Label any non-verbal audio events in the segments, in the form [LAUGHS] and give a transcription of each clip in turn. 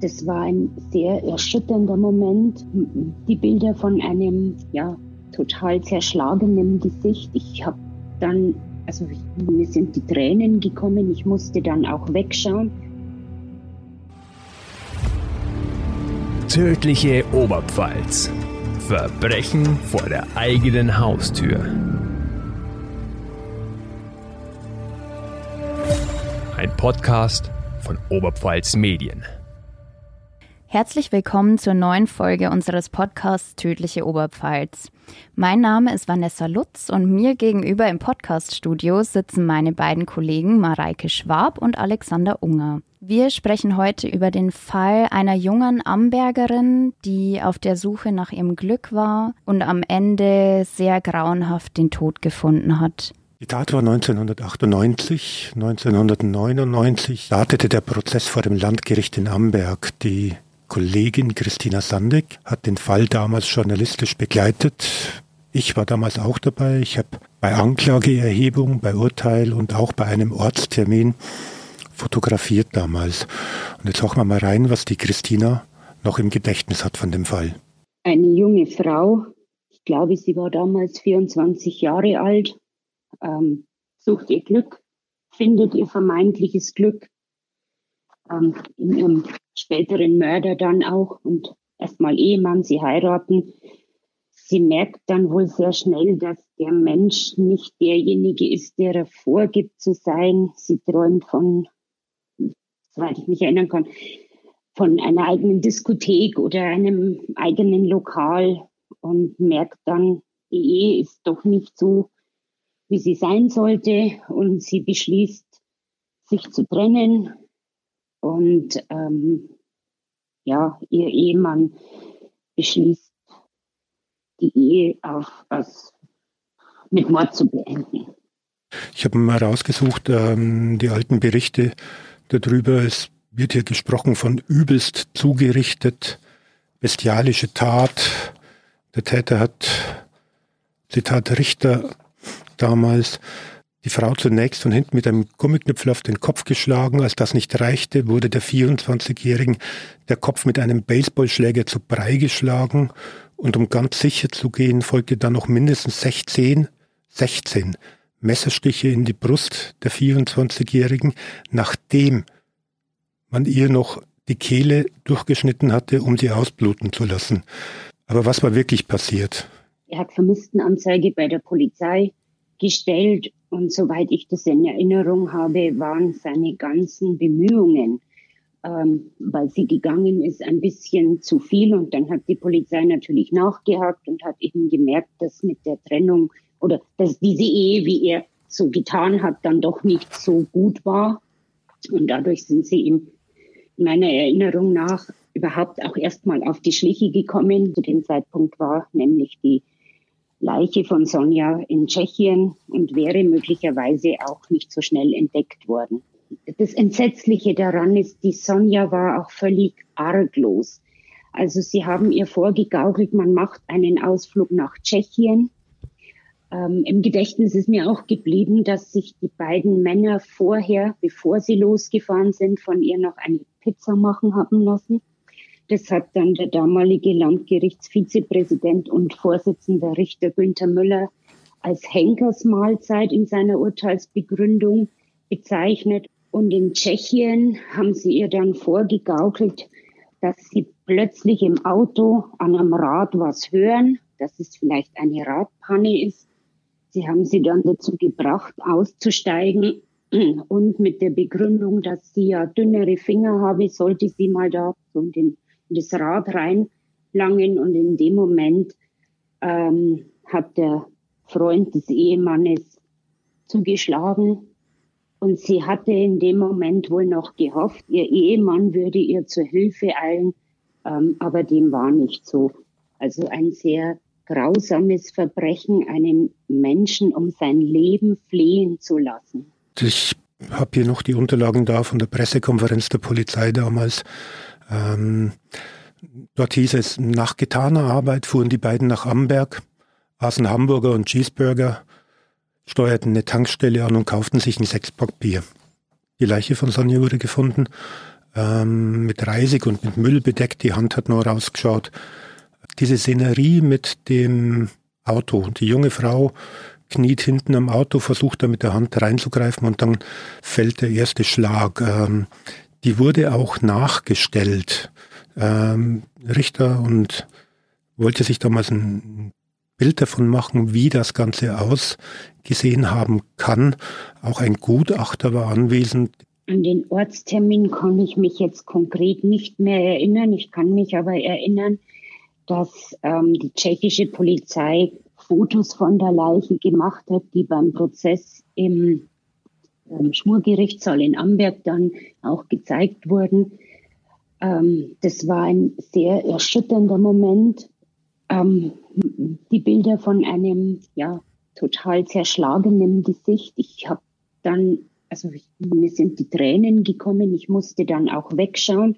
Das war ein sehr erschütternder Moment. Die Bilder von einem ja, total zerschlagenen Gesicht. Ich habe dann, also mir sind die Tränen gekommen. Ich musste dann auch wegschauen. Tödliche Oberpfalz. Verbrechen vor der eigenen Haustür. Ein Podcast von Oberpfalz Medien. Herzlich willkommen zur neuen Folge unseres Podcasts Tödliche Oberpfalz. Mein Name ist Vanessa Lutz und mir gegenüber im Podcaststudio sitzen meine beiden Kollegen Mareike Schwab und Alexander Unger. Wir sprechen heute über den Fall einer jungen Ambergerin, die auf der Suche nach ihrem Glück war und am Ende sehr grauenhaft den Tod gefunden hat. Die Tat war 1998. 1999 startete der Prozess vor dem Landgericht in Amberg. Die Kollegin Christina Sandig hat den Fall damals journalistisch begleitet. Ich war damals auch dabei. Ich habe bei Anklageerhebung, bei Urteil und auch bei einem Ortstermin fotografiert damals. Und jetzt hochen wir mal rein, was die Christina noch im Gedächtnis hat von dem Fall. Eine junge Frau, ich glaube, sie war damals 24 Jahre alt, ähm, sucht ihr Glück, findet ihr vermeintliches Glück ähm, in ihrem späteren Mörder dann auch und erstmal Ehemann, sie heiraten. Sie merkt dann wohl sehr schnell, dass der Mensch nicht derjenige ist, der er vorgibt zu sein. Sie träumt von, soweit ich mich erinnern kann, von einer eigenen Diskothek oder einem eigenen Lokal und merkt dann, die Ehe ist doch nicht so, wie sie sein sollte und sie beschließt, sich zu trennen, und ähm, ja, ihr Ehemann beschließt, die Ehe auf, aus, mit Mord zu beenden. Ich habe mal rausgesucht, ähm, die alten Berichte darüber. Es wird hier gesprochen von übelst zugerichtet, bestialische Tat. Der Täter hat, Zitat Richter damals, die Frau zunächst von hinten mit einem Gummiknüpfel auf den Kopf geschlagen. Als das nicht reichte, wurde der 24-Jährigen der Kopf mit einem Baseballschläger zu Brei geschlagen. Und um ganz sicher zu gehen, folgte dann noch mindestens 16, 16 Messerstiche in die Brust der 24-Jährigen, nachdem man ihr noch die Kehle durchgeschnitten hatte, um sie ausbluten zu lassen. Aber was war wirklich passiert? Er hat Vermisstenanzeige bei der Polizei gestellt und soweit ich das in Erinnerung habe, waren seine ganzen Bemühungen, ähm, weil sie gegangen ist, ein bisschen zu viel. Und dann hat die Polizei natürlich nachgehakt und hat eben gemerkt, dass mit der Trennung oder dass diese Ehe, wie er so getan hat, dann doch nicht so gut war. Und dadurch sind sie ihm meiner Erinnerung nach überhaupt auch erstmal auf die Schliche gekommen. Zu dem Zeitpunkt war nämlich die Leiche von Sonja in Tschechien und wäre möglicherweise auch nicht so schnell entdeckt worden. Das Entsetzliche daran ist, die Sonja war auch völlig arglos. Also sie haben ihr vorgegaukelt, man macht einen Ausflug nach Tschechien. Ähm, Im Gedächtnis ist mir auch geblieben, dass sich die beiden Männer vorher, bevor sie losgefahren sind, von ihr noch eine Pizza machen haben lassen. Das hat dann der damalige Landgerichtsvizepräsident und Vorsitzender Richter Günther Müller als Henkersmahlzeit in seiner Urteilsbegründung bezeichnet. Und in Tschechien haben sie ihr dann vorgegaukelt, dass sie plötzlich im Auto an einem Rad was hören, dass es vielleicht eine Radpanne ist. Sie haben sie dann dazu gebracht, auszusteigen und mit der Begründung, dass sie ja dünnere Finger habe, sollte sie mal da so den in das Rad reinlangen und in dem Moment ähm, hat der Freund des Ehemannes zugeschlagen und sie hatte in dem Moment wohl noch gehofft, ihr Ehemann würde ihr zur Hilfe eilen, ähm, aber dem war nicht so. Also ein sehr grausames Verbrechen, einen Menschen um sein Leben flehen zu lassen. Ich habe hier noch die Unterlagen da von der Pressekonferenz der Polizei damals. Ähm, dort hieß es, nach getaner Arbeit fuhren die beiden nach Amberg, aßen Hamburger und Cheeseburger, steuerten eine Tankstelle an und kauften sich ein Sechspack Bier. Die Leiche von Sonja wurde gefunden. ähm, mit Reisig und mit Müll bedeckt, die Hand hat nur rausgeschaut. Diese Szenerie mit dem Auto. Die junge Frau kniet hinten am Auto, versucht da mit der Hand reinzugreifen und dann fällt der erste Schlag. Ähm, die wurde auch nachgestellt. Ähm, Richter und wollte sich damals ein Bild davon machen, wie das Ganze ausgesehen haben kann. Auch ein Gutachter war anwesend. An den Ortstermin kann ich mich jetzt konkret nicht mehr erinnern. Ich kann mich aber erinnern, dass ähm, die tschechische Polizei Fotos von der Leiche gemacht hat, die beim Prozess im Schwurgerichtssaal in Amberg dann auch gezeigt wurden. Ähm, das war ein sehr erschütternder Moment. Ähm, die Bilder von einem ja total zerschlagenen Gesicht. Ich habe dann, also mir sind die Tränen gekommen. Ich musste dann auch wegschauen.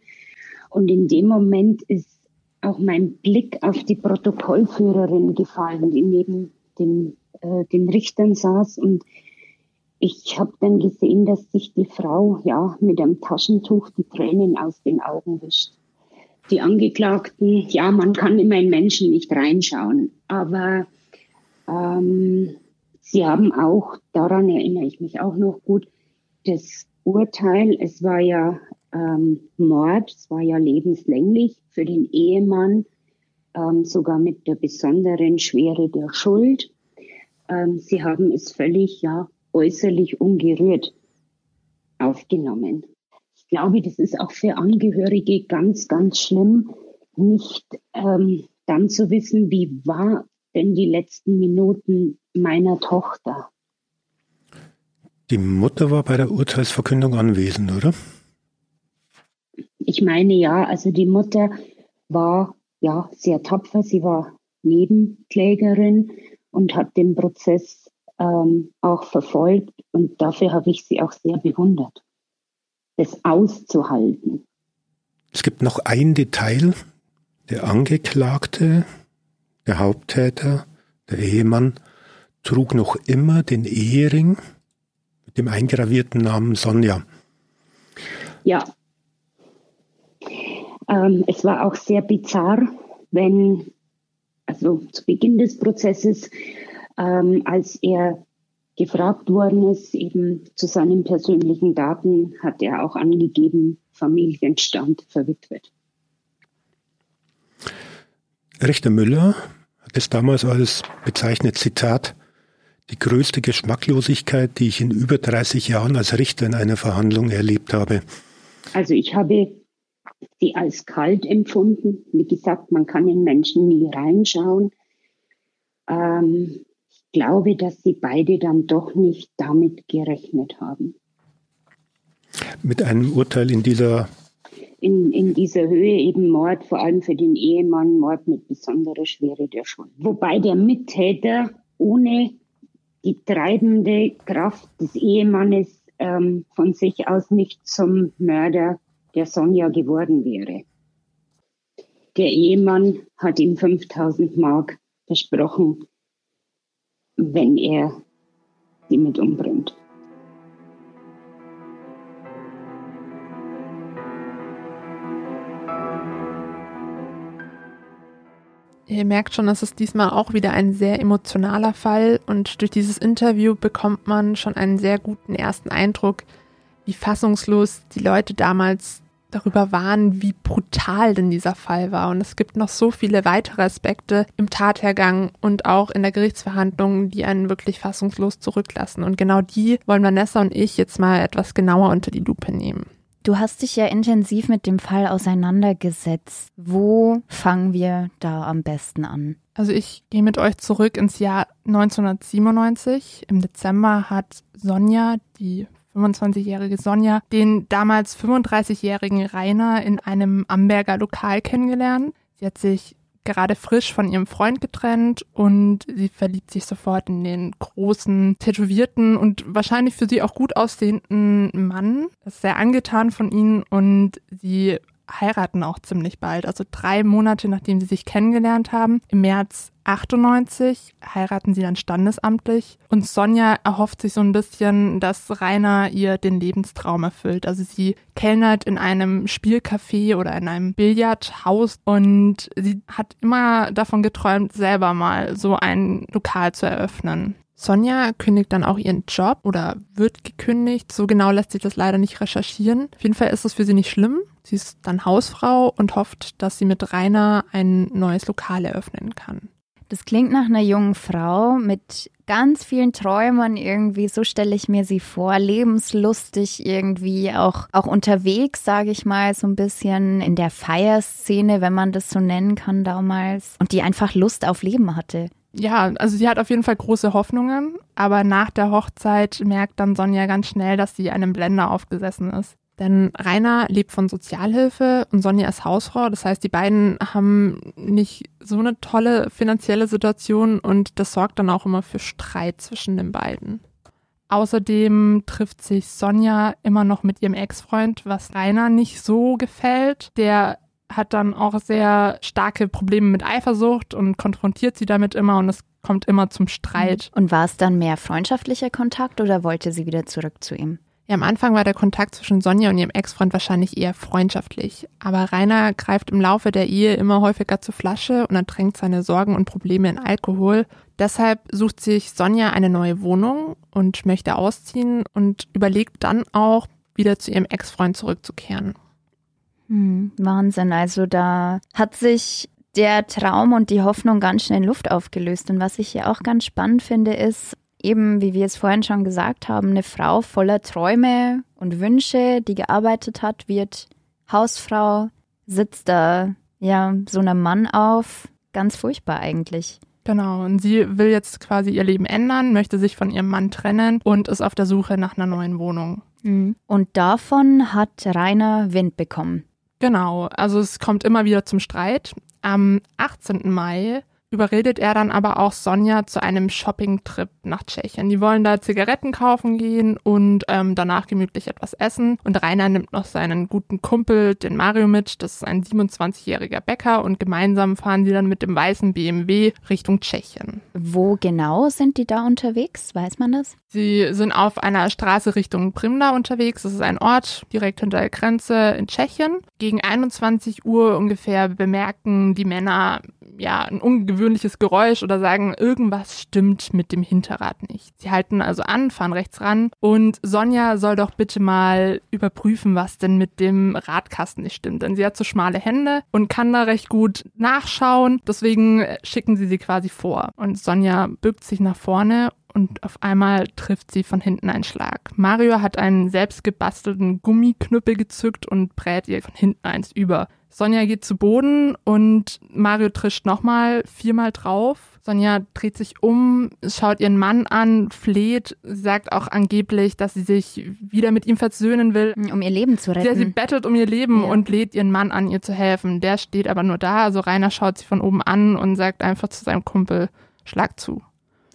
Und in dem Moment ist auch mein Blick auf die Protokollführerin gefallen, die neben dem, äh, den Richtern saß. Und ich habe dann gesehen, dass sich die Frau ja mit einem Taschentuch die Tränen aus den Augen wischt. Die Angeklagten, ja, man kann immer in Menschen nicht reinschauen, aber ähm, sie haben auch, daran erinnere ich mich auch noch gut, das Urteil, es war ja ähm, Mord, es war ja lebenslänglich für den Ehemann, ähm, sogar mit der besonderen Schwere der Schuld. Ähm, sie haben es völlig, ja, äußerlich ungerührt aufgenommen. Ich glaube, das ist auch für Angehörige ganz, ganz schlimm, nicht ähm, dann zu wissen, wie war denn die letzten Minuten meiner Tochter. Die Mutter war bei der Urteilsverkündung anwesend, oder? Ich meine ja, also die Mutter war ja sehr tapfer. Sie war Nebenklägerin und hat den Prozess ähm, auch verfolgt und dafür habe ich sie auch sehr bewundert, das auszuhalten. Es gibt noch ein Detail. Der Angeklagte, der Haupttäter, der Ehemann, trug noch immer den Ehering mit dem eingravierten Namen Sonja. Ja, ähm, es war auch sehr bizarr, wenn, also zu Beginn des Prozesses, ähm, als er gefragt worden ist, eben zu seinen persönlichen Daten, hat er auch angegeben, Familienstand verwitwet. Richter Müller hat es damals als bezeichnet, Zitat, die größte Geschmacklosigkeit, die ich in über 30 Jahren als Richter in einer Verhandlung erlebt habe. Also ich habe sie als kalt empfunden. Wie gesagt, man kann in Menschen nie reinschauen. Ähm, glaube, dass sie beide dann doch nicht damit gerechnet haben. Mit einem Urteil in dieser in, in dieser Höhe eben Mord, vor allem für den Ehemann, Mord mit besonderer Schwere der Schuld. Wobei der Mittäter ohne die treibende Kraft des Ehemannes ähm, von sich aus nicht zum Mörder der Sonja geworden wäre. Der Ehemann hat ihm 5000 Mark versprochen, wenn er sie mit umbringt. Ihr merkt schon, es diesmal auch wieder ein sehr emotionaler Fall und durch dieses Interview bekommt man schon einen sehr guten ersten Eindruck, wie fassungslos die Leute damals darüber waren, wie brutal denn dieser Fall war. Und es gibt noch so viele weitere Aspekte im Tathergang und auch in der Gerichtsverhandlung, die einen wirklich fassungslos zurücklassen. Und genau die wollen Vanessa und ich jetzt mal etwas genauer unter die Lupe nehmen. Du hast dich ja intensiv mit dem Fall auseinandergesetzt. Wo fangen wir da am besten an? Also ich gehe mit euch zurück ins Jahr 1997. Im Dezember hat Sonja, die 25-jährige Sonja, den damals 35-jährigen Rainer in einem Amberger Lokal kennengelernt. Sie hat sich gerade frisch von ihrem Freund getrennt und sie verliebt sich sofort in den großen, tätowierten und wahrscheinlich für sie auch gut aussehenden Mann. ist sehr angetan von ihnen und sie heiraten auch ziemlich bald, also drei Monate nachdem sie sich kennengelernt haben. Im März 98 heiraten sie dann standesamtlich und Sonja erhofft sich so ein bisschen, dass Rainer ihr den Lebenstraum erfüllt. Also sie kellnert in einem Spielcafé oder in einem Billardhaus und sie hat immer davon geträumt, selber mal so ein Lokal zu eröffnen. Sonja kündigt dann auch ihren Job oder wird gekündigt. So genau lässt sich das leider nicht recherchieren. Auf jeden Fall ist es für sie nicht schlimm. Sie ist dann Hausfrau und hofft, dass sie mit Rainer ein neues Lokal eröffnen kann. Das klingt nach einer jungen Frau mit ganz vielen Träumen irgendwie. So stelle ich mir sie vor. Lebenslustig irgendwie, auch, auch unterwegs, sage ich mal, so ein bisschen in der Feierszene, wenn man das so nennen kann damals. Und die einfach Lust auf Leben hatte ja, also sie hat auf jeden Fall große Hoffnungen, aber nach der Hochzeit merkt dann Sonja ganz schnell, dass sie einem Blender aufgesessen ist. Denn Rainer lebt von Sozialhilfe und Sonja ist Hausfrau. Das heißt, die beiden haben nicht so eine tolle finanzielle Situation und das sorgt dann auch immer für Streit zwischen den beiden. Außerdem trifft sich Sonja immer noch mit ihrem Ex-Freund, was Rainer nicht so gefällt. Der hat dann auch sehr starke Probleme mit Eifersucht und konfrontiert sie damit immer und es kommt immer zum Streit. Und war es dann mehr freundschaftlicher Kontakt oder wollte sie wieder zurück zu ihm? Ja, am Anfang war der Kontakt zwischen Sonja und ihrem Ex-Freund wahrscheinlich eher freundschaftlich. Aber Rainer greift im Laufe der Ehe immer häufiger zur Flasche und ertränkt seine Sorgen und Probleme in Alkohol. Deshalb sucht sich Sonja eine neue Wohnung und möchte ausziehen und überlegt dann auch, wieder zu ihrem Ex-Freund zurückzukehren. Hm, Wahnsinn. Also da hat sich der Traum und die Hoffnung ganz schnell in Luft aufgelöst. Und was ich hier auch ganz spannend finde, ist eben, wie wir es vorhin schon gesagt haben, eine Frau voller Träume und Wünsche, die gearbeitet hat, wird Hausfrau, sitzt da ja so einem Mann auf. Ganz furchtbar eigentlich. Genau, und sie will jetzt quasi ihr Leben ändern, möchte sich von ihrem Mann trennen und ist auf der Suche nach einer neuen Wohnung. Hm. Und davon hat Rainer Wind bekommen. Genau, also es kommt immer wieder zum Streit. Am 18. Mai überredet er dann aber auch Sonja zu einem Shopping-Trip nach Tschechien. Die wollen da Zigaretten kaufen gehen und ähm, danach gemütlich etwas essen. Und Rainer nimmt noch seinen guten Kumpel, den Mario, mit. Das ist ein 27-jähriger Bäcker und gemeinsam fahren sie dann mit dem weißen BMW Richtung Tschechien. Wo genau sind die da unterwegs? Weiß man das? Sie sind auf einer Straße Richtung Primda unterwegs. Das ist ein Ort direkt hinter der Grenze in Tschechien. Gegen 21 Uhr ungefähr bemerken die Männer ja ein ungewöhnliches Geräusch oder sagen, irgendwas stimmt mit dem Hinterrad nicht. Sie halten also an, fahren rechts ran und Sonja soll doch bitte mal überprüfen, was denn mit dem Radkasten nicht stimmt. Denn sie hat so schmale Hände und kann da recht gut nachschauen. Deswegen schicken sie sie quasi vor. Und Sonja bückt sich nach vorne und auf einmal trifft sie von hinten einen Schlag. Mario hat einen selbstgebastelten Gummiknüppel gezückt und brät ihr von hinten eins über. Sonja geht zu Boden und Mario trischt nochmal viermal drauf. Sonja dreht sich um, schaut ihren Mann an, fleht, sagt auch angeblich, dass sie sich wieder mit ihm versöhnen will. Um ihr Leben zu retten. Sie, sie bettelt um ihr Leben ja. und lädt ihren Mann an, ihr zu helfen. Der steht aber nur da. Also Rainer schaut sie von oben an und sagt einfach zu seinem Kumpel, schlag zu.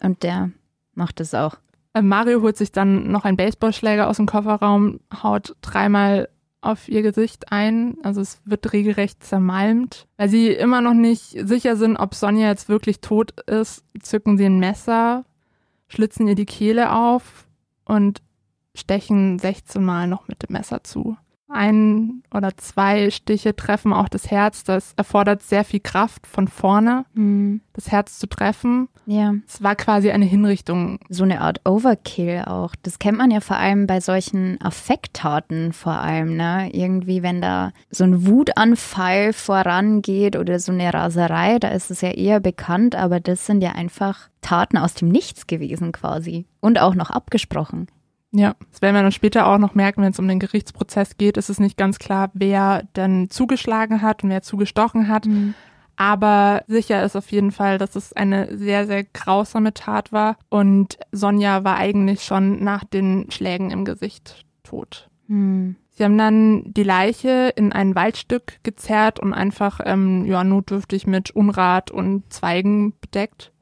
Und der macht es auch. Äh, Mario holt sich dann noch einen Baseballschläger aus dem Kofferraum, haut dreimal auf ihr Gesicht ein. Also es wird regelrecht zermalmt. Weil sie immer noch nicht sicher sind, ob Sonja jetzt wirklich tot ist, zücken sie ein Messer, schlitzen ihr die Kehle auf und stechen 16 Mal noch mit dem Messer zu ein oder zwei Stiche treffen auch das Herz. Das erfordert sehr viel Kraft von vorne, mhm. das Herz zu treffen. Ja. Es war quasi eine Hinrichtung. So eine Art Overkill auch. Das kennt man ja vor allem bei solchen Affekttaten vor allem, ne? Irgendwie, wenn da so ein Wutanfall vorangeht oder so eine Raserei, da ist es ja eher bekannt, aber das sind ja einfach Taten aus dem Nichts gewesen quasi. Und auch noch abgesprochen. Ja, das werden wir dann später auch noch merken, wenn es um den Gerichtsprozess geht, ist es nicht ganz klar, wer denn zugeschlagen hat und wer zugestochen hat. Mhm. Aber sicher ist auf jeden Fall, dass es eine sehr, sehr grausame Tat war. Und Sonja war eigentlich schon nach den Schlägen im Gesicht tot. Mhm. Sie haben dann die Leiche in ein Waldstück gezerrt und einfach ähm, ja, notdürftig mit Unrat und Zweigen bedeckt.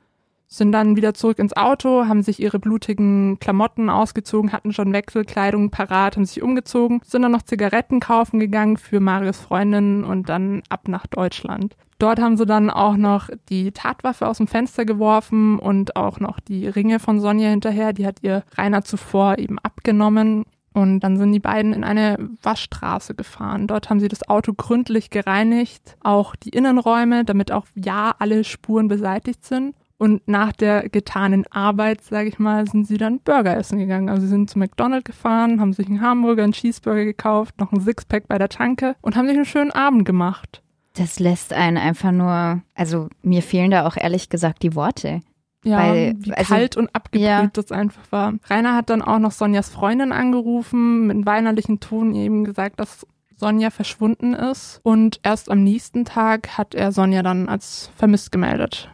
Sind dann wieder zurück ins Auto, haben sich ihre blutigen Klamotten ausgezogen, hatten schon Wechselkleidung parat, haben sich umgezogen, sind dann noch Zigaretten kaufen gegangen für Marius Freundin und dann ab nach Deutschland. Dort haben sie dann auch noch die Tatwaffe aus dem Fenster geworfen und auch noch die Ringe von Sonja hinterher. Die hat ihr Rainer zuvor eben abgenommen. Und dann sind die beiden in eine Waschstraße gefahren. Dort haben sie das Auto gründlich gereinigt, auch die Innenräume, damit auch ja alle Spuren beseitigt sind. Und nach der getanen Arbeit, sage ich mal, sind sie dann Burger essen gegangen. Also sie sind zu McDonald's gefahren, haben sich einen Hamburger, einen Cheeseburger gekauft, noch ein Sixpack bei der Tanke und haben sich einen schönen Abend gemacht. Das lässt einen einfach nur, also mir fehlen da auch ehrlich gesagt die Worte. Ja, Weil, wie also, kalt und abgebrüht ja. das einfach war. Rainer hat dann auch noch Sonjas Freundin angerufen, mit einem weinerlichen Ton eben gesagt, dass Sonja verschwunden ist. Und erst am nächsten Tag hat er Sonja dann als vermisst gemeldet.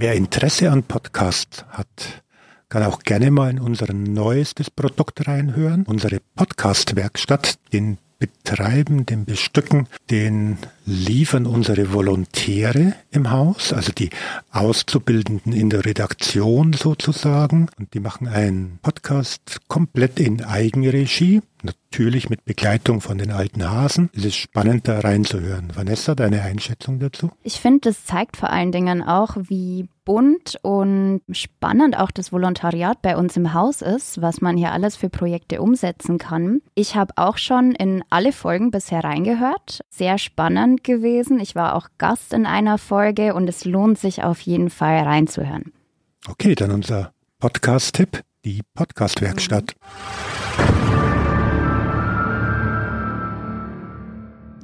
Wer Interesse an Podcasts hat, kann auch gerne mal in unser neuestes Produkt reinhören. Unsere Podcast-Werkstatt, den betreiben, den bestücken, den liefern unsere Volontäre im Haus, also die Auszubildenden in der Redaktion sozusagen. Und die machen einen Podcast komplett in Eigenregie, natürlich mit Begleitung von den alten Hasen. Es ist spannend, da reinzuhören. Vanessa, deine Einschätzung dazu? Ich finde, das zeigt vor allen Dingen auch, wie bunt und spannend auch das Volontariat bei uns im Haus ist, was man hier alles für Projekte umsetzen kann. Ich habe auch schon in alle Folgen bisher reingehört. Sehr spannend spannend gewesen. Ich war auch Gast in einer Folge und es lohnt sich auf jeden Fall reinzuhören. Okay, dann unser Podcast-Tipp, die Podcast-Werkstatt.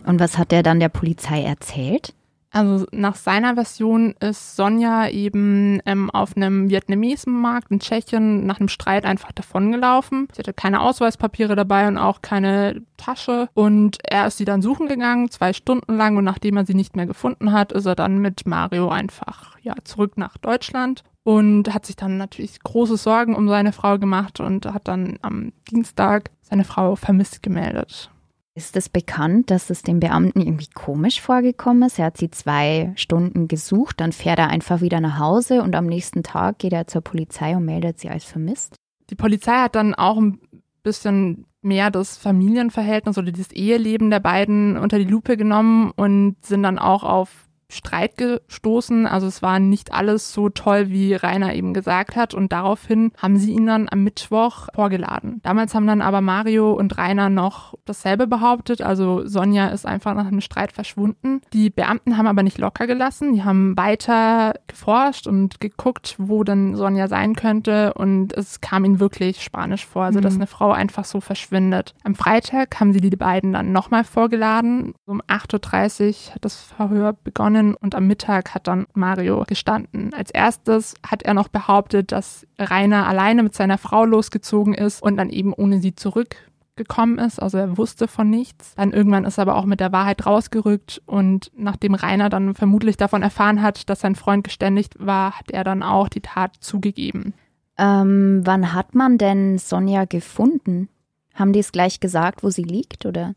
Und was hat er dann der Polizei erzählt? Also nach seiner Version ist Sonja eben ähm, auf einem Vietnamesenmarkt in Tschechien nach einem Streit einfach davongelaufen. Sie hatte keine Ausweispapiere dabei und auch keine Tasche. Und er ist sie dann suchen gegangen, zwei Stunden lang. Und nachdem er sie nicht mehr gefunden hat, ist er dann mit Mario einfach ja zurück nach Deutschland und hat sich dann natürlich große Sorgen um seine Frau gemacht und hat dann am Dienstag seine Frau vermisst gemeldet. Ist es bekannt, dass es dem Beamten irgendwie komisch vorgekommen ist? Er hat sie zwei Stunden gesucht, dann fährt er einfach wieder nach Hause und am nächsten Tag geht er zur Polizei und meldet sie als vermisst. Die Polizei hat dann auch ein bisschen mehr das Familienverhältnis oder das Eheleben der beiden unter die Lupe genommen und sind dann auch auf Streit gestoßen. Also es war nicht alles so toll, wie Rainer eben gesagt hat. Und daraufhin haben sie ihn dann am Mittwoch vorgeladen. Damals haben dann aber Mario und Rainer noch dasselbe behauptet. Also Sonja ist einfach nach einem Streit verschwunden. Die Beamten haben aber nicht locker gelassen. Die haben weiter geforscht und geguckt, wo dann Sonja sein könnte. Und es kam ihnen wirklich spanisch vor, also dass mhm. eine Frau einfach so verschwindet. Am Freitag haben sie die beiden dann nochmal vorgeladen. Um 8.30 Uhr hat das Verhör begonnen begonnen und am Mittag hat dann Mario gestanden. Als erstes hat er noch behauptet, dass Rainer alleine mit seiner Frau losgezogen ist und dann eben ohne sie zurückgekommen ist, also er wusste von nichts. Dann irgendwann ist er aber auch mit der Wahrheit rausgerückt und nachdem Rainer dann vermutlich davon erfahren hat, dass sein Freund geständigt war, hat er dann auch die Tat zugegeben. Ähm, wann hat man denn Sonja gefunden? Haben die es gleich gesagt, wo sie liegt, oder?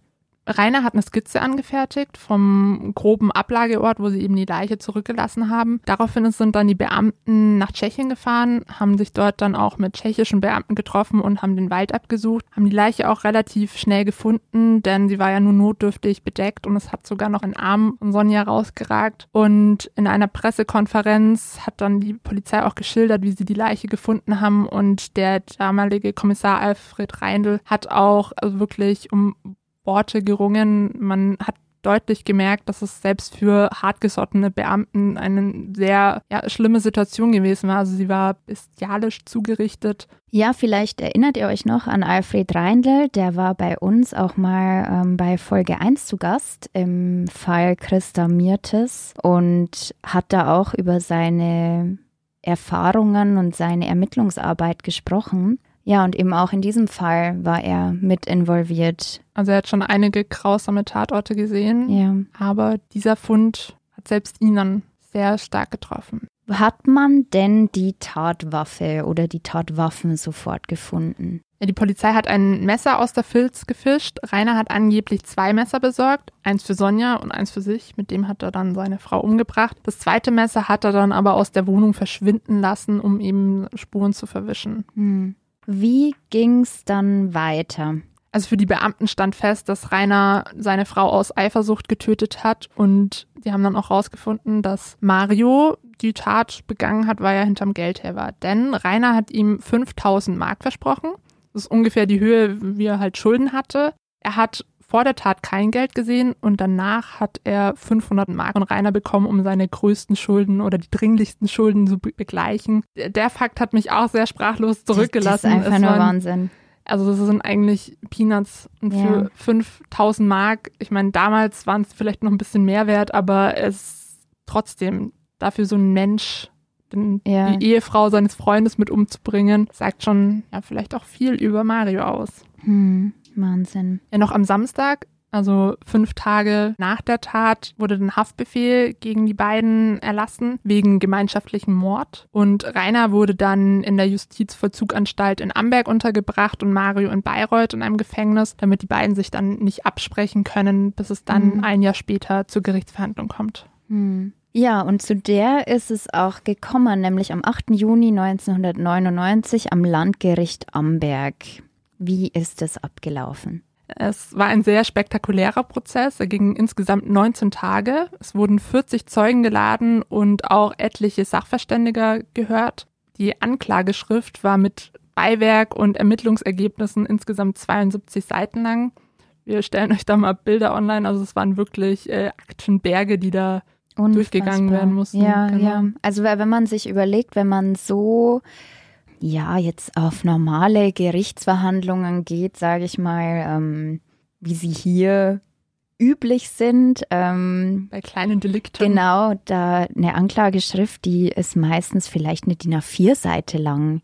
Rainer hat eine Skizze angefertigt vom groben Ablageort, wo sie eben die Leiche zurückgelassen haben. Daraufhin sind dann die Beamten nach Tschechien gefahren, haben sich dort dann auch mit tschechischen Beamten getroffen und haben den Wald abgesucht, haben die Leiche auch relativ schnell gefunden, denn sie war ja nur notdürftig bedeckt und es hat sogar noch ein Arm von Sonja rausgeragt. Und in einer Pressekonferenz hat dann die Polizei auch geschildert, wie sie die Leiche gefunden haben und der damalige Kommissar Alfred Reindl hat auch also wirklich um Worte gerungen. Man hat deutlich gemerkt, dass es selbst für hartgesottene Beamten eine sehr ja, schlimme Situation gewesen war. Also sie war bestialisch zugerichtet. Ja, vielleicht erinnert ihr euch noch an Alfred Reindl, der war bei uns auch mal ähm, bei Folge 1 zu Gast im Fall Christa Mirtes und hat da auch über seine Erfahrungen und seine Ermittlungsarbeit gesprochen. Ja, und eben auch in diesem Fall war er mit involviert. Also er hat schon einige grausame Tatorte gesehen, ja. aber dieser Fund hat selbst ihn dann sehr stark getroffen. Hat man denn die Tatwaffe oder die Tatwaffen sofort gefunden? Ja, die Polizei hat ein Messer aus der Filz gefischt. Rainer hat angeblich zwei Messer besorgt. Eins für Sonja und eins für sich. Mit dem hat er dann seine Frau umgebracht. Das zweite Messer hat er dann aber aus der Wohnung verschwinden lassen, um eben Spuren zu verwischen. Hm. Wie ging's dann weiter? Also für die Beamten stand fest, dass Rainer seine Frau aus Eifersucht getötet hat und die haben dann auch rausgefunden, dass Mario die Tat begangen hat, weil er hinterm Geldheber. Denn Rainer hat ihm 5000 Mark versprochen. Das ist ungefähr die Höhe, wie er halt Schulden hatte. Er hat vor der Tat kein Geld gesehen und danach hat er 500 Mark von Rainer bekommen, um seine größten Schulden oder die dringlichsten Schulden zu begleichen. Der Fakt hat mich auch sehr sprachlos zurückgelassen. Das ist einfach nur Wahnsinn. Also das sind eigentlich Peanuts und für ja. 5000 Mark, ich meine, damals waren es vielleicht noch ein bisschen mehr wert, aber es trotzdem dafür so ein Mensch, den, ja. die Ehefrau seines Freundes mit umzubringen, sagt schon ja vielleicht auch viel über Mario aus. Hm, Wahnsinn. Ja, noch am Samstag also fünf Tage nach der Tat wurde ein Haftbefehl gegen die beiden erlassen wegen gemeinschaftlichen Mord. Und Rainer wurde dann in der Justizvollzuganstalt in Amberg untergebracht und Mario in Bayreuth in einem Gefängnis, damit die beiden sich dann nicht absprechen können, bis es dann mhm. ein Jahr später zur Gerichtsverhandlung kommt. Mhm. Ja, und zu der ist es auch gekommen, nämlich am 8. Juni 1999 am Landgericht Amberg. Wie ist es abgelaufen? Es war ein sehr spektakulärer Prozess. Er ging insgesamt 19 Tage. Es wurden 40 Zeugen geladen und auch etliche Sachverständiger gehört. Die Anklageschrift war mit Beiwerk und Ermittlungsergebnissen insgesamt 72 Seiten lang. Wir stellen euch da mal Bilder online. Also es waren wirklich äh, Aktenberge, die da Unfassbar. durchgegangen werden mussten. Ja, genau. ja. Also wenn man sich überlegt, wenn man so ja, jetzt auf normale Gerichtsverhandlungen geht, sage ich mal, ähm, wie sie hier üblich sind. Ähm, Bei kleinen Delikten. Genau, da eine Anklageschrift, die ist meistens vielleicht eine DIN A4-Seite lang.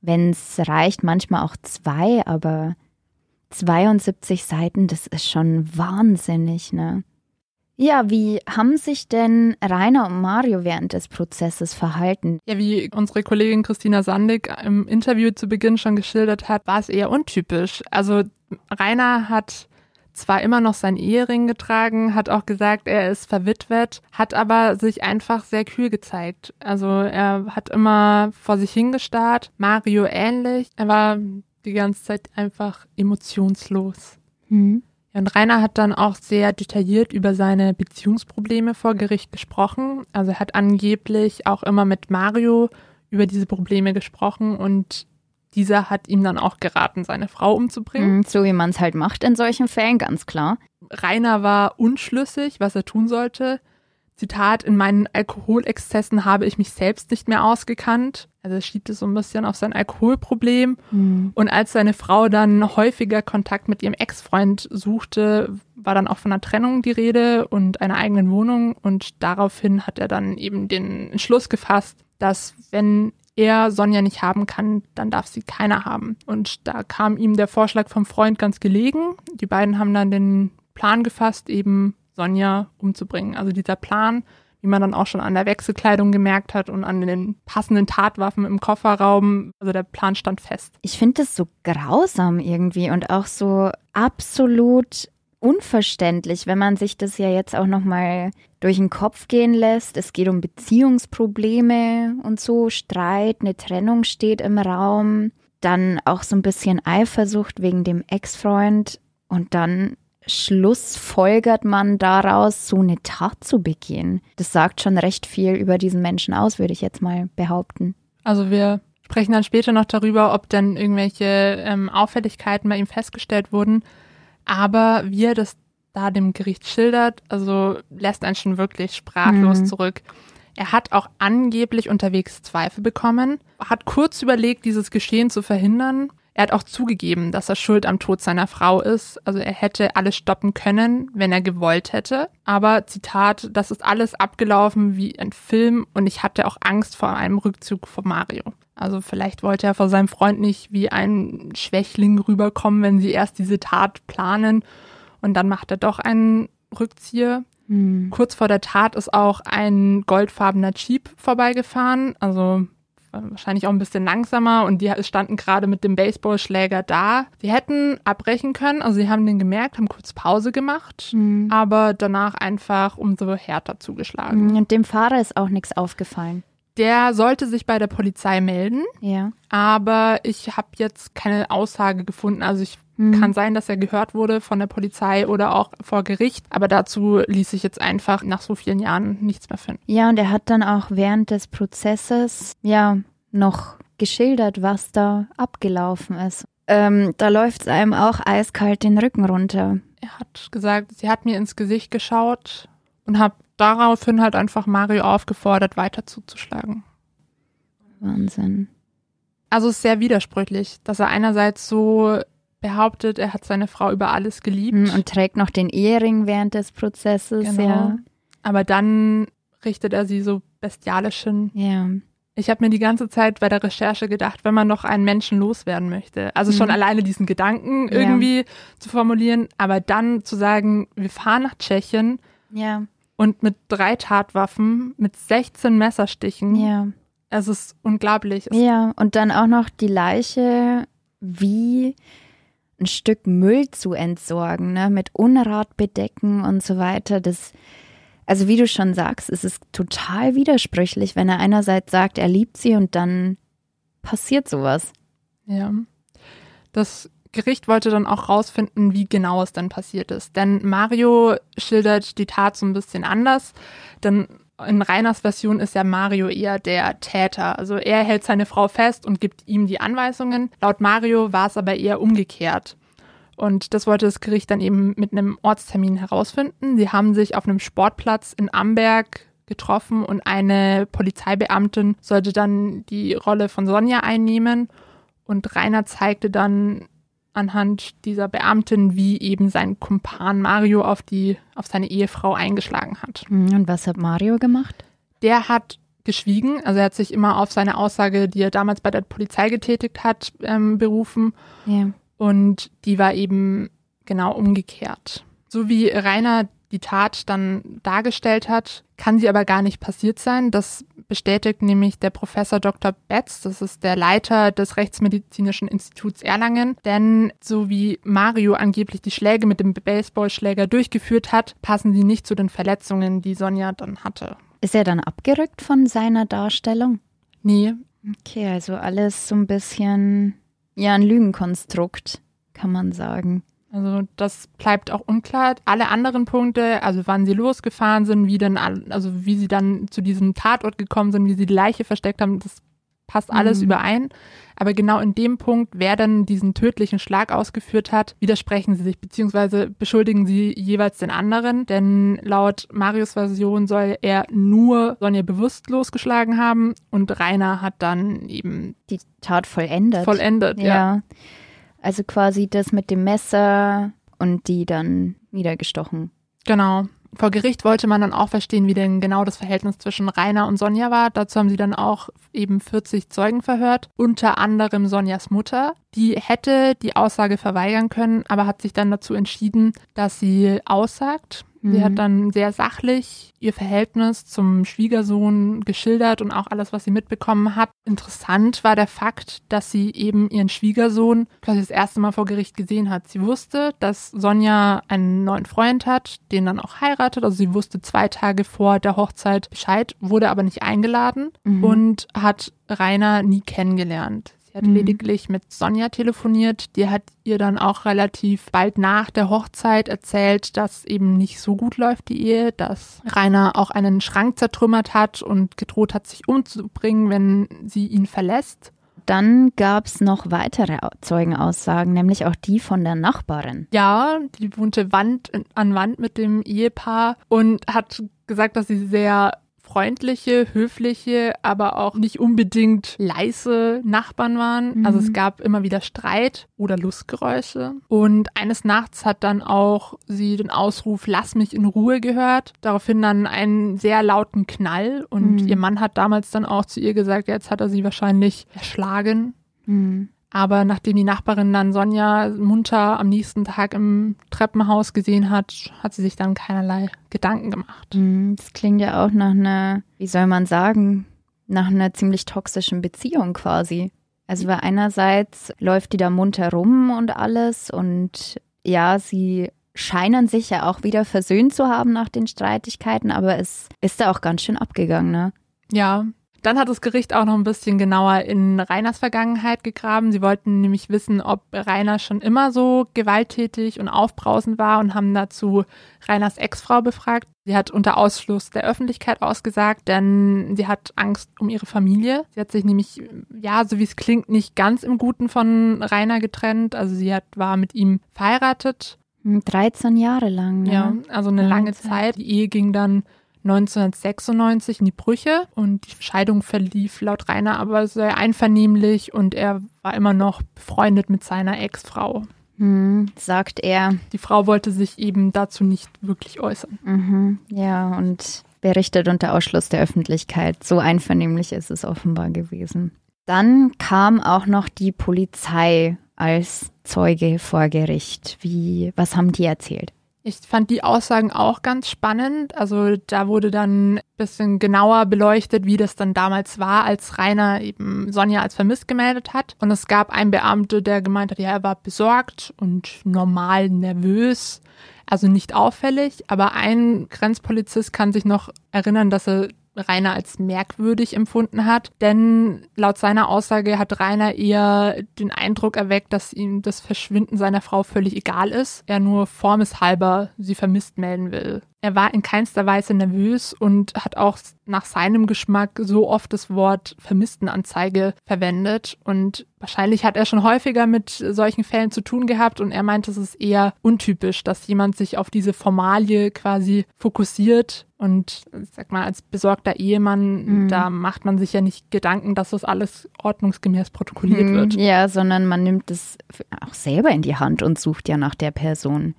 Wenn es reicht, manchmal auch zwei, aber 72 Seiten, das ist schon wahnsinnig, ne? Ja, wie haben sich denn Rainer und Mario während des Prozesses verhalten? Ja, wie unsere Kollegin Christina Sandig im Interview zu Beginn schon geschildert hat, war es eher untypisch. Also Rainer hat zwar immer noch seinen Ehering getragen, hat auch gesagt, er ist verwitwet, hat aber sich einfach sehr kühl gezeigt. Also er hat immer vor sich hingestarrt, Mario ähnlich. Er war die ganze Zeit einfach emotionslos. Mhm. Und Rainer hat dann auch sehr detailliert über seine Beziehungsprobleme vor Gericht gesprochen. Also er hat angeblich auch immer mit Mario über diese Probleme gesprochen und dieser hat ihm dann auch geraten, seine Frau umzubringen. Mhm, so wie man es halt macht in solchen Fällen, ganz klar. Rainer war unschlüssig, was er tun sollte. Zitat, in meinen Alkoholexzessen habe ich mich selbst nicht mehr ausgekannt. Also schiebt es so ein bisschen auf sein Alkoholproblem. Mhm. Und als seine Frau dann häufiger Kontakt mit ihrem Ex-Freund suchte, war dann auch von einer Trennung die Rede und einer eigenen Wohnung. Und daraufhin hat er dann eben den Entschluss gefasst, dass wenn er Sonja nicht haben kann, dann darf sie keiner haben. Und da kam ihm der Vorschlag vom Freund ganz gelegen. Die beiden haben dann den Plan gefasst, eben Sonja umzubringen. Also dieser Plan, wie man dann auch schon an der Wechselkleidung gemerkt hat und an den passenden Tatwaffen im Kofferraum. Also der Plan stand fest. Ich finde das so grausam irgendwie und auch so absolut unverständlich, wenn man sich das ja jetzt auch noch mal durch den Kopf gehen lässt. Es geht um Beziehungsprobleme und so, Streit, eine Trennung steht im Raum, dann auch so ein bisschen Eifersucht wegen dem Ex-Freund und dann schlussfolgert man daraus, so eine Tat zu begehen? Das sagt schon recht viel über diesen Menschen aus, würde ich jetzt mal behaupten. Also wir sprechen dann später noch darüber, ob denn irgendwelche ähm, Auffälligkeiten bei ihm festgestellt wurden. Aber wie er das da dem Gericht schildert, also lässt einen schon wirklich sprachlos mhm. zurück. Er hat auch angeblich unterwegs Zweifel bekommen, hat kurz überlegt, dieses Geschehen zu verhindern, er hat auch zugegeben, dass er schuld am Tod seiner Frau ist. Also er hätte alles stoppen können, wenn er gewollt hätte. Aber Zitat, das ist alles abgelaufen wie ein Film und ich hatte auch Angst vor einem Rückzug von Mario. Also vielleicht wollte er vor seinem Freund nicht wie ein Schwächling rüberkommen, wenn sie erst diese Tat planen und dann macht er doch einen Rückzieher. Mhm. Kurz vor der Tat ist auch ein goldfarbener Jeep vorbeigefahren, also wahrscheinlich auch ein bisschen langsamer und die standen gerade mit dem Baseballschläger da. Sie hätten abbrechen können, also sie haben den gemerkt, haben kurz Pause gemacht, mhm. aber danach einfach umso härter zugeschlagen. Und dem Fahrer ist auch nichts aufgefallen. Der sollte sich bei der Polizei melden. Ja. Aber ich habe jetzt keine Aussage gefunden. Also ich mhm. kann sein, dass er gehört wurde von der Polizei oder auch vor Gericht. Aber dazu ließ sich jetzt einfach nach so vielen Jahren nichts mehr finden. Ja, und er hat dann auch während des Prozesses ja noch geschildert, was da abgelaufen ist. Ähm, da läuft es einem auch eiskalt den Rücken runter. Er hat gesagt, sie hat mir ins Gesicht geschaut und hat daraufhin halt einfach Mario aufgefordert, weiter zuzuschlagen. Wahnsinn. Also es ist sehr widersprüchlich, dass er einerseits so behauptet, er hat seine Frau über alles geliebt. Hm, und trägt noch den Ehering während des Prozesses, genau. ja. Aber dann richtet er sie so bestialisch hin. Ja. Ich habe mir die ganze Zeit bei der Recherche gedacht, wenn man noch einen Menschen loswerden möchte, also schon mhm. alleine diesen Gedanken irgendwie ja. zu formulieren, aber dann zu sagen, wir fahren nach Tschechien ja. Und mit drei Tatwaffen, mit 16 Messerstichen. Ja. Es ist unglaublich. Es ja, und dann auch noch die Leiche wie ein Stück Müll zu entsorgen, ne? mit Unrat bedecken und so weiter. Das also wie du schon sagst, es ist total widersprüchlich, wenn er einerseits sagt, er liebt sie und dann passiert sowas. Ja. Das Gericht wollte dann auch rausfinden, wie genau es dann passiert ist. Denn Mario schildert die Tat so ein bisschen anders. Denn in Reiners Version ist ja Mario eher der Täter. Also er hält seine Frau fest und gibt ihm die Anweisungen. Laut Mario war es aber eher umgekehrt. Und das wollte das Gericht dann eben mit einem Ortstermin herausfinden. Sie haben sich auf einem Sportplatz in Amberg getroffen und eine Polizeibeamtin sollte dann die Rolle von Sonja einnehmen. Und Rainer zeigte dann anhand dieser Beamtin, wie eben sein Kumpan Mario auf die, auf seine Ehefrau eingeschlagen hat. Mhm, und was hat Mario gemacht? Der hat geschwiegen, also er hat sich immer auf seine Aussage, die er damals bei der Polizei getätigt hat, ähm, berufen. Ja. Und die war eben genau umgekehrt. So wie Rainer die Tat dann dargestellt hat, kann sie aber gar nicht passiert sein. Das bestätigt nämlich der Professor Dr. Betz, das ist der Leiter des Rechtsmedizinischen Instituts Erlangen. Denn so wie Mario angeblich die Schläge mit dem Baseballschläger durchgeführt hat, passen sie nicht zu den Verletzungen, die Sonja dann hatte. Ist er dann abgerückt von seiner Darstellung? Nee. Okay, also alles so ein bisschen ja ein Lügenkonstrukt, kann man sagen. Also das bleibt auch unklar. Alle anderen Punkte, also wann sie losgefahren sind, wie dann, also wie sie dann zu diesem Tatort gekommen sind, wie sie die Leiche versteckt haben, das passt alles mhm. überein. Aber genau in dem Punkt, wer dann diesen tödlichen Schlag ausgeführt hat, widersprechen sie sich, beziehungsweise beschuldigen sie jeweils den anderen. Denn laut Marius Version soll er nur Sonja bewusstlos geschlagen haben und Rainer hat dann eben die Tat vollendet. Vollendet, ja. ja. Also quasi das mit dem Messer und die dann niedergestochen. Genau. Vor Gericht wollte man dann auch verstehen, wie denn genau das Verhältnis zwischen Rainer und Sonja war. Dazu haben sie dann auch eben 40 Zeugen verhört, unter anderem Sonjas Mutter. Die hätte die Aussage verweigern können, aber hat sich dann dazu entschieden, dass sie aussagt. Sie hat mhm. dann sehr sachlich ihr Verhältnis zum Schwiegersohn geschildert und auch alles, was sie mitbekommen hat. Interessant war der Fakt, dass sie eben ihren Schwiegersohn quasi das erste Mal vor Gericht gesehen hat. Sie wusste, dass Sonja einen neuen Freund hat, den dann auch heiratet. Also sie wusste zwei Tage vor der Hochzeit Bescheid, wurde aber nicht eingeladen mhm. und hat Rainer nie kennengelernt. Sie hat mhm. lediglich mit Sonja telefoniert. Die hat ihr dann auch relativ bald nach der Hochzeit erzählt, dass eben nicht so gut läuft die Ehe, dass Rainer auch einen Schrank zertrümmert hat und gedroht hat, sich umzubringen, wenn sie ihn verlässt. Dann gab es noch weitere Zeugenaussagen, nämlich auch die von der Nachbarin. Ja, die wohnte Wand an Wand mit dem Ehepaar und hat gesagt, dass sie sehr freundliche, höfliche, aber auch nicht unbedingt leise Nachbarn waren. Mhm. Also es gab immer wieder Streit oder Lustgeräusche. Und eines Nachts hat dann auch sie den Ausruf Lass mich in Ruhe gehört. Daraufhin dann einen sehr lauten Knall. Und mhm. ihr Mann hat damals dann auch zu ihr gesagt, jetzt hat er sie wahrscheinlich erschlagen. Mhm. Aber nachdem die Nachbarin dann Sonja munter am nächsten Tag im Treppenhaus gesehen hat, hat sie sich dann keinerlei Gedanken gemacht. Hm, das klingt ja auch nach einer, wie soll man sagen, nach einer ziemlich toxischen Beziehung quasi. Also weil einerseits läuft die da munter rum und alles und ja, sie scheinen sich ja auch wieder versöhnt zu haben nach den Streitigkeiten, aber es ist da auch ganz schön abgegangen, ne? Ja, dann hat das Gericht auch noch ein bisschen genauer in Rainers Vergangenheit gegraben. Sie wollten nämlich wissen, ob Rainer schon immer so gewalttätig und aufbrausend war und haben dazu Rainers Ex-Frau befragt. Sie hat unter Ausschluss der Öffentlichkeit ausgesagt, denn sie hat Angst um ihre Familie. Sie hat sich nämlich, ja, so wie es klingt, nicht ganz im Guten von Rainer getrennt. Also sie hat, war mit ihm verheiratet. 13 hm, Jahre lang. Ne? Ja, also eine lange Zeit. Die Ehe ging dann 1996 in die Brüche und die Scheidung verlief laut Rainer aber sehr einvernehmlich und er war immer noch befreundet mit seiner Ex-Frau. Hm, sagt er. Die Frau wollte sich eben dazu nicht wirklich äußern. Mhm, ja, und berichtet unter Ausschluss der Öffentlichkeit. So einvernehmlich ist es offenbar gewesen. Dann kam auch noch die Polizei als Zeuge vor Gericht. Wie, was haben die erzählt? Ich fand die Aussagen auch ganz spannend. Also da wurde dann ein bisschen genauer beleuchtet, wie das dann damals war, als Rainer eben Sonja als vermisst gemeldet hat. Und es gab einen Beamte, der gemeint hat, ja, er war besorgt und normal nervös. Also nicht auffällig, aber ein Grenzpolizist kann sich noch erinnern, dass er Rainer als merkwürdig empfunden hat. Denn laut seiner Aussage hat Rainer eher den Eindruck erweckt, dass ihm das Verschwinden seiner Frau völlig egal ist. Er nur formeshalber sie vermisst melden will. Er war in keinster Weise nervös und hat auch nach seinem Geschmack so oft das Wort Vermisstenanzeige verwendet. Und wahrscheinlich hat er schon häufiger mit solchen Fällen zu tun gehabt und er meint, es ist eher untypisch, dass jemand sich auf diese Formalie quasi fokussiert. Und sag mal, als besorgter Ehemann, mhm. da macht man sich ja nicht Gedanken, dass das alles ordnungsgemäß protokolliert mhm, wird. Ja, sondern man nimmt es auch selber in die Hand und sucht ja nach der Person.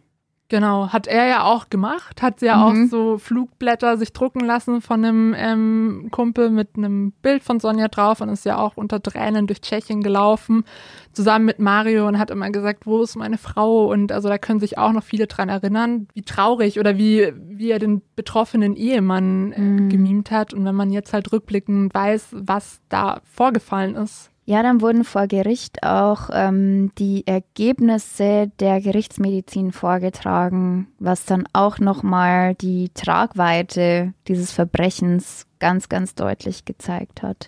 Genau, hat er ja auch gemacht, hat ja mhm. auch so Flugblätter sich drucken lassen von einem ähm, Kumpel mit einem Bild von Sonja drauf und ist ja auch unter Tränen durch Tschechien gelaufen, zusammen mit Mario und hat immer gesagt, wo ist meine Frau? Und also da können sich auch noch viele dran erinnern, wie traurig oder wie, wie er den betroffenen Ehemann äh, mhm. gemimt hat. Und wenn man jetzt halt rückblickend weiß, was da vorgefallen ist, ja, dann wurden vor Gericht auch ähm, die Ergebnisse der Gerichtsmedizin vorgetragen, was dann auch nochmal die Tragweite dieses Verbrechens ganz, ganz deutlich gezeigt hat.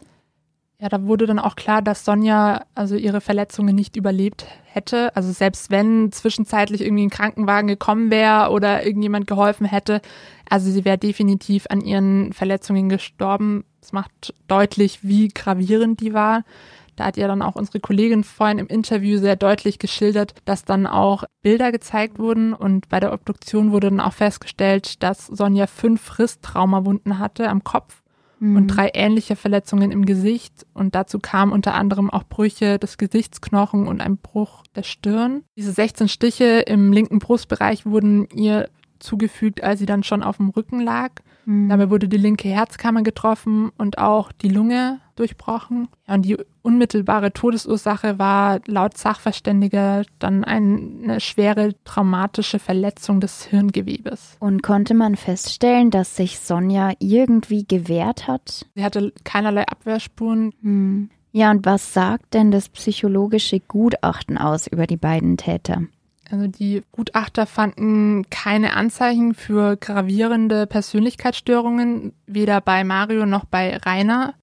Ja, da wurde dann auch klar, dass Sonja also ihre Verletzungen nicht überlebt hätte. Also selbst wenn zwischenzeitlich irgendwie ein Krankenwagen gekommen wäre oder irgendjemand geholfen hätte, also sie wäre definitiv an ihren Verletzungen gestorben. Das macht deutlich, wie gravierend die war. Da hat ja dann auch unsere Kollegin vorhin im Interview sehr deutlich geschildert, dass dann auch Bilder gezeigt wurden und bei der Obduktion wurde dann auch festgestellt, dass Sonja fünf Risstraumawunden hatte am Kopf mhm. und drei ähnliche Verletzungen im Gesicht und dazu kamen unter anderem auch Brüche des Gesichtsknochen und ein Bruch der Stirn. Diese 16 Stiche im linken Brustbereich wurden ihr zugefügt, als sie dann schon auf dem Rücken lag. Mhm. Dabei wurde die linke Herzkammer getroffen und auch die Lunge durchbrochen. Ja, und die unmittelbare Todesursache war laut Sachverständiger dann eine schwere traumatische Verletzung des Hirngewebes. Und konnte man feststellen, dass sich Sonja irgendwie gewehrt hat? Sie hatte keinerlei Abwehrspuren. Mhm. Ja, und was sagt denn das psychologische Gutachten aus über die beiden Täter? Also die Gutachter fanden keine Anzeichen für gravierende Persönlichkeitsstörungen, weder bei Mario noch bei Rainer.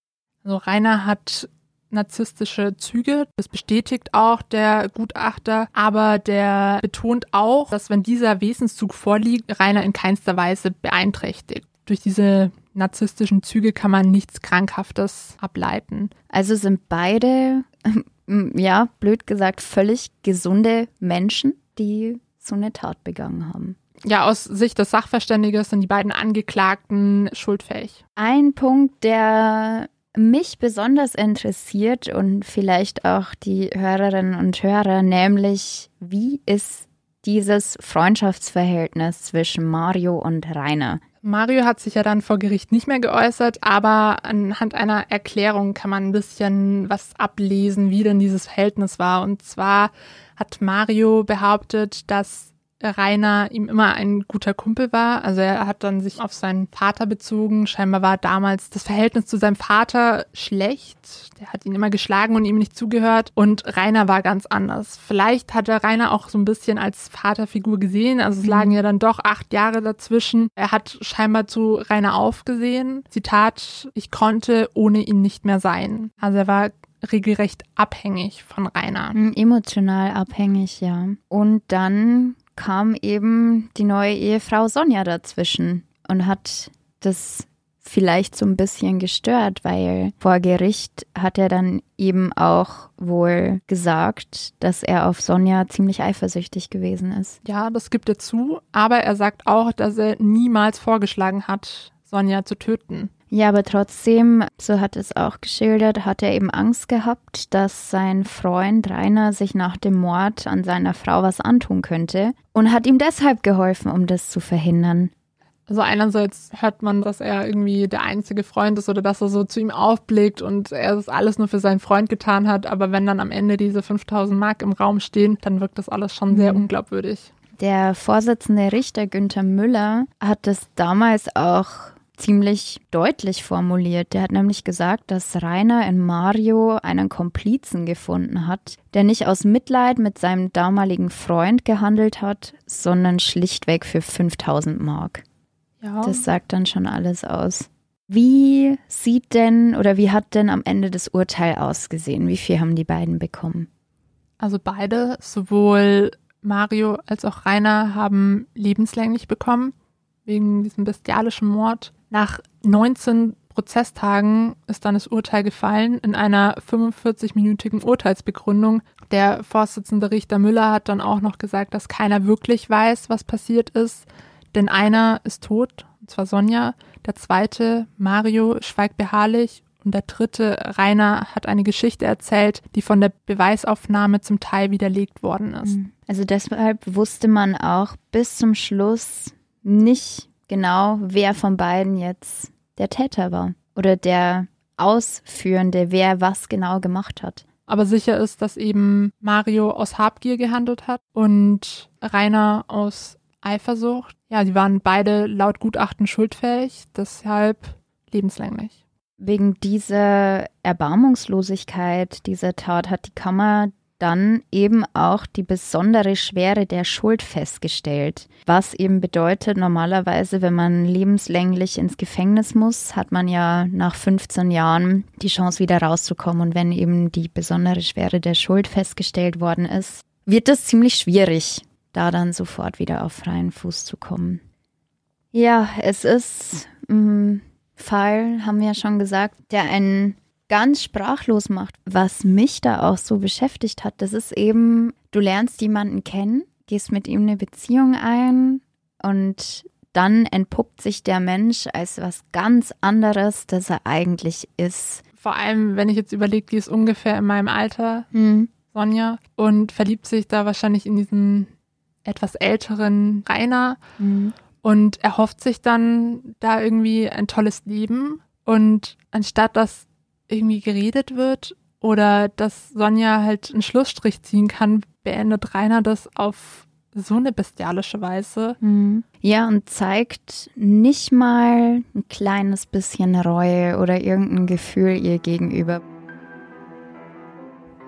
Also Rainer hat narzisstische Züge. Das bestätigt auch der Gutachter, aber der betont auch, dass wenn dieser Wesenszug vorliegt, Rainer in keinster Weise beeinträchtigt. Durch diese narzisstischen Züge kann man nichts Krankhaftes ableiten. Also sind beide, [LAUGHS] ja, blöd gesagt, völlig gesunde Menschen? Die so eine Tat begangen haben. Ja, aus Sicht des Sachverständigen sind die beiden Angeklagten schuldfähig. Ein Punkt, der mich besonders interessiert und vielleicht auch die Hörerinnen und Hörer, nämlich wie ist dieses Freundschaftsverhältnis zwischen Mario und Rainer? Mario hat sich ja dann vor Gericht nicht mehr geäußert, aber anhand einer Erklärung kann man ein bisschen was ablesen, wie denn dieses Verhältnis war. Und zwar hat Mario behauptet, dass Rainer ihm immer ein guter Kumpel war. Also er hat dann sich auf seinen Vater bezogen. Scheinbar war damals das Verhältnis zu seinem Vater schlecht. Der hat ihn immer geschlagen und ihm nicht zugehört. Und Rainer war ganz anders. Vielleicht hat er Rainer auch so ein bisschen als Vaterfigur gesehen. Also es lagen mhm. ja dann doch acht Jahre dazwischen. Er hat scheinbar zu Rainer aufgesehen. Zitat, ich konnte ohne ihn nicht mehr sein. Also er war regelrecht abhängig von Rainer. Mhm, emotional abhängig, ja. Und dann kam eben die neue Ehefrau Sonja dazwischen und hat das vielleicht so ein bisschen gestört, weil vor Gericht hat er dann eben auch wohl gesagt, dass er auf Sonja ziemlich eifersüchtig gewesen ist. Ja, das gibt er zu, aber er sagt auch, dass er niemals vorgeschlagen hat, Sonja zu töten. Ja, aber trotzdem, so hat es auch geschildert, hat er eben Angst gehabt, dass sein Freund Rainer sich nach dem Mord an seiner Frau was antun könnte und hat ihm deshalb geholfen, um das zu verhindern. Also einerseits hört man, dass er irgendwie der einzige Freund ist oder dass er so zu ihm aufblickt und er das alles nur für seinen Freund getan hat, aber wenn dann am Ende diese 5000 Mark im Raum stehen, dann wirkt das alles schon sehr mhm. unglaubwürdig. Der Vorsitzende Richter Günther Müller hat das damals auch ziemlich deutlich formuliert. Der hat nämlich gesagt, dass Rainer in Mario einen Komplizen gefunden hat, der nicht aus Mitleid mit seinem damaligen Freund gehandelt hat, sondern schlichtweg für 5000 Mark. Ja. Das sagt dann schon alles aus. Wie sieht denn oder wie hat denn am Ende das Urteil ausgesehen? Wie viel haben die beiden bekommen? Also beide, sowohl Mario als auch Rainer, haben lebenslänglich bekommen wegen diesem bestialischen Mord. Nach 19 Prozesstagen ist dann das Urteil gefallen in einer 45-minütigen Urteilsbegründung. Der Vorsitzende Richter Müller hat dann auch noch gesagt, dass keiner wirklich weiß, was passiert ist, denn einer ist tot, und zwar Sonja, der zweite, Mario, schweigt beharrlich und der dritte, Rainer, hat eine Geschichte erzählt, die von der Beweisaufnahme zum Teil widerlegt worden ist. Also deshalb wusste man auch bis zum Schluss nicht, genau, wer von beiden jetzt der Täter war oder der Ausführende, wer was genau gemacht hat. Aber sicher ist, dass eben Mario aus Habgier gehandelt hat und Rainer aus Eifersucht. Ja, die waren beide laut Gutachten schuldfähig, deshalb lebenslänglich. Wegen dieser Erbarmungslosigkeit dieser Tat hat die Kammer dann eben auch die besondere Schwere der Schuld festgestellt. Was eben bedeutet, normalerweise, wenn man lebenslänglich ins Gefängnis muss, hat man ja nach 15 Jahren die Chance, wieder rauszukommen. Und wenn eben die besondere Schwere der Schuld festgestellt worden ist, wird es ziemlich schwierig, da dann sofort wieder auf freien Fuß zu kommen. Ja, es ist ein Fall, haben wir ja schon gesagt, der einen ganz sprachlos macht. Was mich da auch so beschäftigt hat, das ist eben, du lernst jemanden kennen, gehst mit ihm eine Beziehung ein und dann entpuppt sich der Mensch als was ganz anderes, das er eigentlich ist. Vor allem, wenn ich jetzt überlege, die ist ungefähr in meinem Alter, hm. Sonja, und verliebt sich da wahrscheinlich in diesen etwas älteren Rainer hm. und erhofft sich dann da irgendwie ein tolles Leben. Und anstatt dass irgendwie geredet wird oder dass Sonja halt einen Schlussstrich ziehen kann, beendet Rainer das auf so eine bestialische Weise. Mhm. Ja, und zeigt nicht mal ein kleines bisschen Reue oder irgendein Gefühl ihr gegenüber.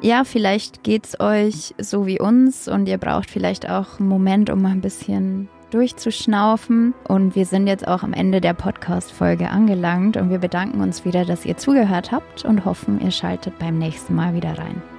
Ja, vielleicht geht's euch so wie uns und ihr braucht vielleicht auch einen Moment, um mal ein bisschen durchzuschnaufen. Und wir sind jetzt auch am Ende der Podcast-Folge angelangt und wir bedanken uns wieder, dass ihr zugehört habt und hoffen, ihr schaltet beim nächsten Mal wieder rein.